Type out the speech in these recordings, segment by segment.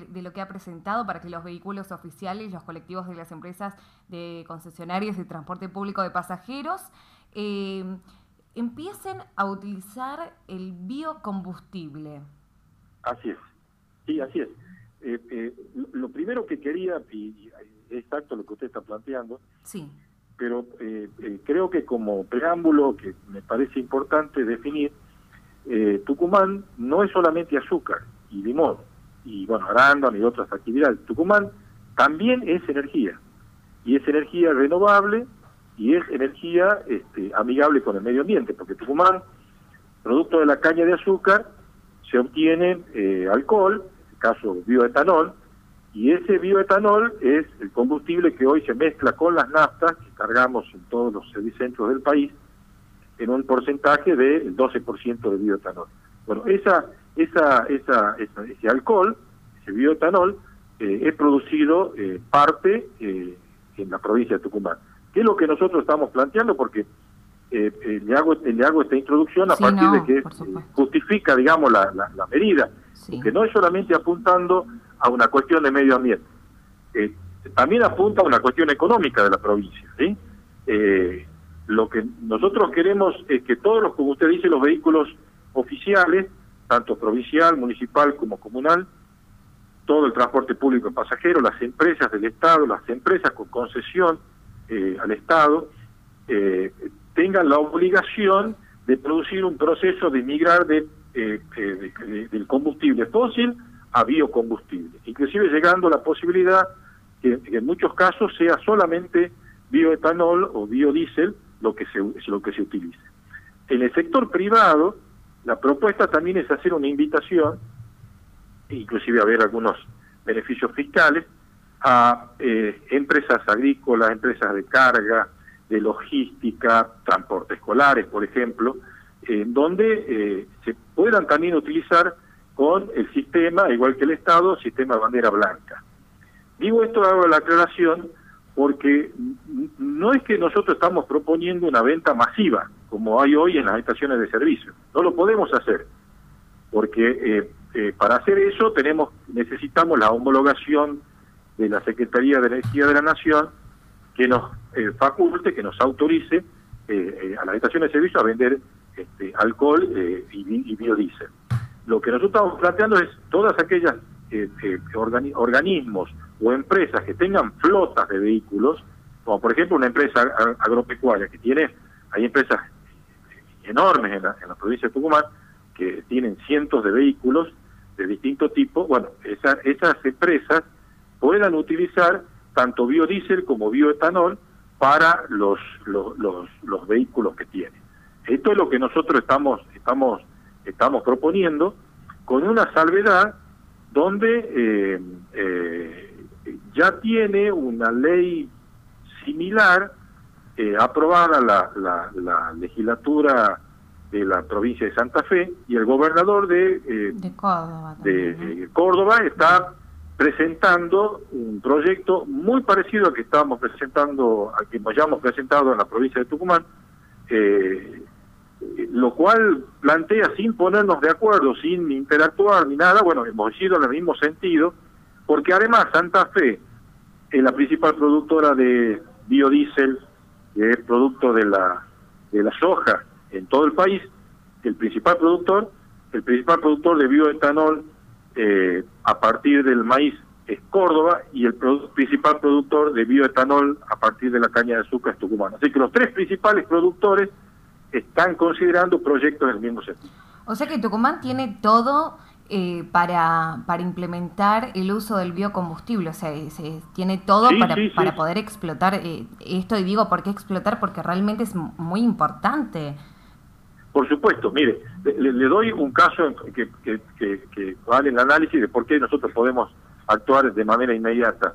de lo que ha presentado para que los vehículos oficiales, los colectivos de las empresas de concesionarios de transporte público de pasajeros, eh, empiecen a utilizar el biocombustible. Así es, sí, así es. Eh, eh, lo primero que quería, y es exacto lo que usted está planteando, sí. pero creo que como preámbulo que me parece importante definir, Tucumán no es solamente azúcar y limón, y bueno, arándano y otras actividades. Tucumán también es energía, y es energía renovable y es energía este, amigable con el medio ambiente, porque Tucumán, producto de la caña de azúcar, se obtiene eh, alcohol, en este caso bioetanol, y ese bioetanol es el combustible que hoy se mezcla con las naftas que cargamos en todos los servicentros del país en un porcentaje del 12% de bioetanol. Bueno, esa, esa, esa, ese alcohol, ese bioetanol, eh, es producido eh, parte eh, en la provincia de Tucumán. ¿Qué es lo que nosotros estamos planteando? Porque eh, le, hago, le hago esta introducción a partir de que justifica, digamos, la, la, medida, que no es solamente apuntando a una cuestión de medio ambiente, también apunta a una cuestión económica de la provincia. ¿sí? lo que nosotros queremos es que todos los, como usted dice, los vehículos oficiales, tanto provincial, municipal como comunal, todo el transporte público de pasajeros, las empresas del Estado, las empresas con concesión eh, al Estado, eh, tengan la obligación de producir un proceso de migrar de, eh, del combustible fósil a biocombustible, inclusive llegando a la posibilidad que, que, en muchos casos sea solamente bioetanol o biodiesel lo que se, lo que se utilice. En el sector privado, la propuesta también es hacer una invitación, inclusive a ver algunos beneficios fiscales, a eh, empresas agrícolas, empresas de carga, de logística, transporte escolares, por ejemplo, en donde eh, se puedan también utilizar con el sistema, igual que el Estado, sistema bandera blanca. Digo esto, hago la aclaración, porque no es que nosotros estamos proponiendo una venta masiva, como hay hoy en las estaciones de servicio. No lo podemos hacer, porque eh, eh, para hacer eso tenemos necesitamos la homologación de la Secretaría de Energía de la Nación que nos eh, faculte, que nos autorice a las estaciones de servicio a vender este, alcohol y, biodiesel. Lo que nosotros estamos planteando es todas aquellas organismos o empresas que tengan flotas de vehículos, como por ejemplo una empresa agropecuaria que tiene, hay empresas enormes en la, en la provincia de Tucumán, que tienen cientos de vehículos de distinto tipo, bueno, esas empresas puedan utilizar tanto biodiesel como bioetanol para los, los, los, vehículos que tienen. Esto es lo que nosotros estamos, estamos, estamos proponiendo con una salvedad donde eh, eh, ya tiene una ley similar eh, aprobada la, la, legislatura de la provincia de Santa Fe y el gobernador de, eh, de, Córdoba, de eh, Córdoba está presentando un proyecto muy parecido al que estábamos presentando, al que hayamos presentado en la provincia de Tucumán, lo cual plantea sin ponernos de acuerdo, sin interactuar ni nada, bueno, hemos ido en el mismo sentido, porque además Santa Fe es la principal productora de biodiesel que es producto de la, de la soja en todo el país, el principal productor, el principal productor de bioetanol eh, a partir del maíz es Córdoba y el principal productor de bioetanol a partir de la caña de azúcar es Tucumán. Así que los tres principales productores están considerando proyectos del mismo sentido. O sea que Tucumán tiene todo eh, para, para implementar el uso del biocombustible. O sea, se, tiene todo para, para poder explotar eh, esto. Y digo, ¿por qué explotar? Porque realmente es muy importante. Por supuesto, mire, le, doy un caso que, que, que, vale el análisis de por qué nosotros podemos actuar de manera inmediata.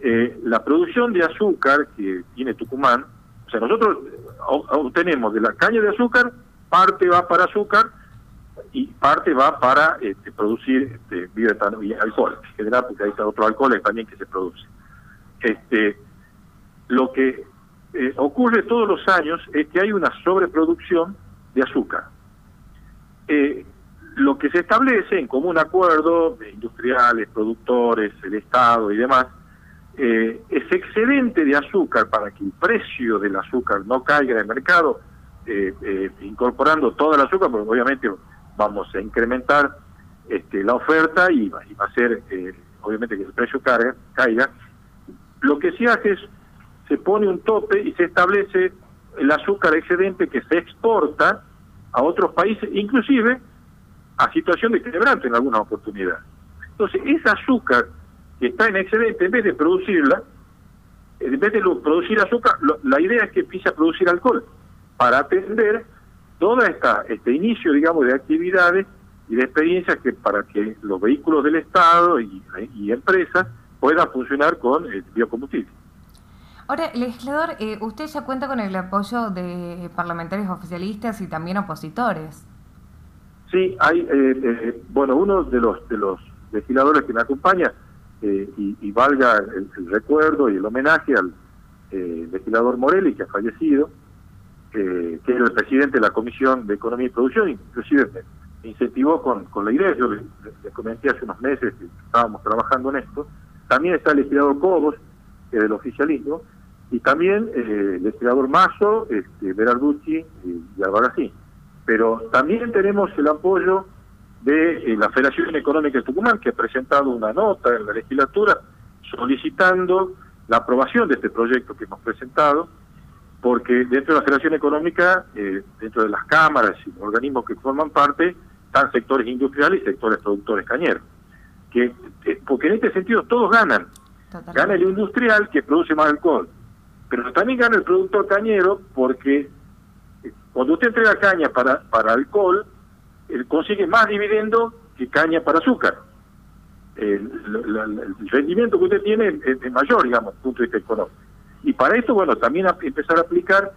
Eh, la producción de azúcar que tiene Tucumán, o sea, nosotros obtenemos de la caña de azúcar, parte va para azúcar, parte va para este, producir este, bioetanol y alcohol, en general, porque hay otro alcohol también que se produce. Este, lo que eh, ocurre todos los años es que hay una sobreproducción de azúcar. Eh, lo que se establece en común acuerdo de industriales, productores, el Estado y demás, eh, ese excedente de azúcar para que el precio del azúcar no caiga en el mercado, eh, incorporando toda el azúcar, porque obviamente vamos a incrementar este, la oferta y va, a ser, obviamente, que el precio carga, caiga. Lo que se hace es, se pone un tope y se establece el azúcar excedente que se exporta a otros países, inclusive a situación de quebrante en algunas oportunidades. Entonces, ese azúcar que está en excedente, en vez de producirla, en vez de producir azúcar, la idea es que empiece a producir alcohol para atender todo esta, este inicio, digamos, de actividades y de experiencias que para que los vehículos del Estado y, empresas puedan funcionar con el biocombustible. Ahora, legislador, eh, usted ya cuenta con el apoyo de parlamentarios oficialistas y también opositores. Sí, hay, eh, eh, bueno, uno de los de los legisladores que me acompaña, eh, y, valga el, recuerdo y el homenaje al legislador Morelli, que ha fallecido, que es el presidente de la Comisión de Economía y Producción, inclusive me, incentivó con, con la idea, yo le, comenté hace unos meses que estábamos trabajando en esto, también está el legislador Cobos, que es del oficialismo, y también el legislador Mazo, este, Berarducci y Albarracín. Pero también tenemos el apoyo de eh, la Federación Económica de Tucumán, que ha presentado una nota en la legislatura solicitando la aprobación de este proyecto que hemos presentado, porque dentro de la Federación Económica, eh, dentro de las cámaras y organismos que forman parte, están sectores industriales y sectores productores cañeros. Que, eh, porque en este sentido todos ganan. Gana el industrial que produce más alcohol, pero también gana el productor cañero porque cuando usted entrega caña para, para alcohol, él consigue más dividendo que caña para azúcar. El, rendimiento que usted tiene es, mayor, digamos, desde el punto de vista económico. Y para esto, bueno, también empezar a aplicar,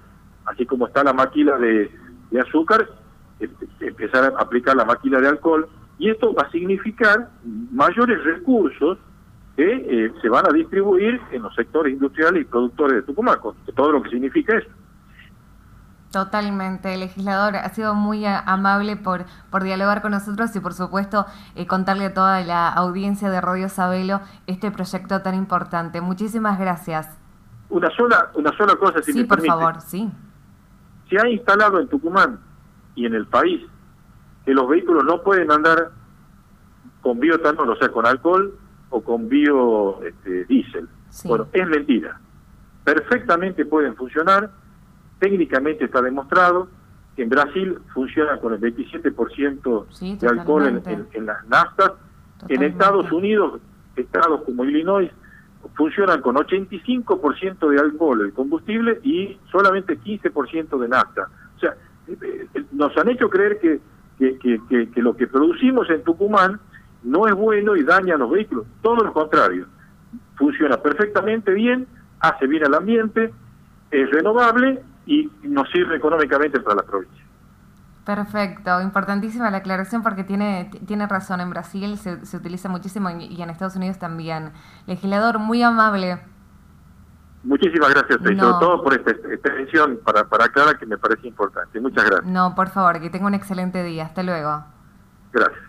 así como está la maquila de, azúcar, empezar a aplicar la maquila de alcohol, y esto va a significar mayores recursos que eh, se van a distribuir en los sectores industriales y productores de Tucumán, con todo lo que significa eso. Totalmente, legislador, ha sido muy amable por, por dialogar con nosotros y por supuesto eh, contarle a toda la audiencia de Radio Sabelo este proyecto tan importante. Muchísimas gracias. Una sola, una sola cosa, si sí, por favor, sí. Se ha instalado en Tucumán y en el país que los vehículos no pueden andar con biotanol, o sea, con alcohol o con biodiesel. Este, bueno, es mentira. Perfectamente pueden funcionar técnicamente está demostrado que en Brasil funciona con el 27% de alcohol en, las naftas. En Estados Unidos, estados como Illinois, funcionan con 85% de alcohol el combustible y solamente 15% de nafta. O sea, eh, eh, nos han hecho creer que, que, que, lo que producimos en Tucumán no es bueno y daña a los vehículos. Todo lo contrario. Funciona perfectamente bien, hace bien al ambiente, es renovable y nos sirve económicamente para la provincia. Perfecto, importantísima la aclaración porque tiene, tiene razón, en Brasil se, se utiliza muchísimo y en Estados Unidos también. Legislador, muy amable. Muchísimas gracias, sobre todo por esta extensión para, para aclarar que me parece importante. Muchas gracias. No, por favor, que tenga un excelente día. Hasta luego. Gracias.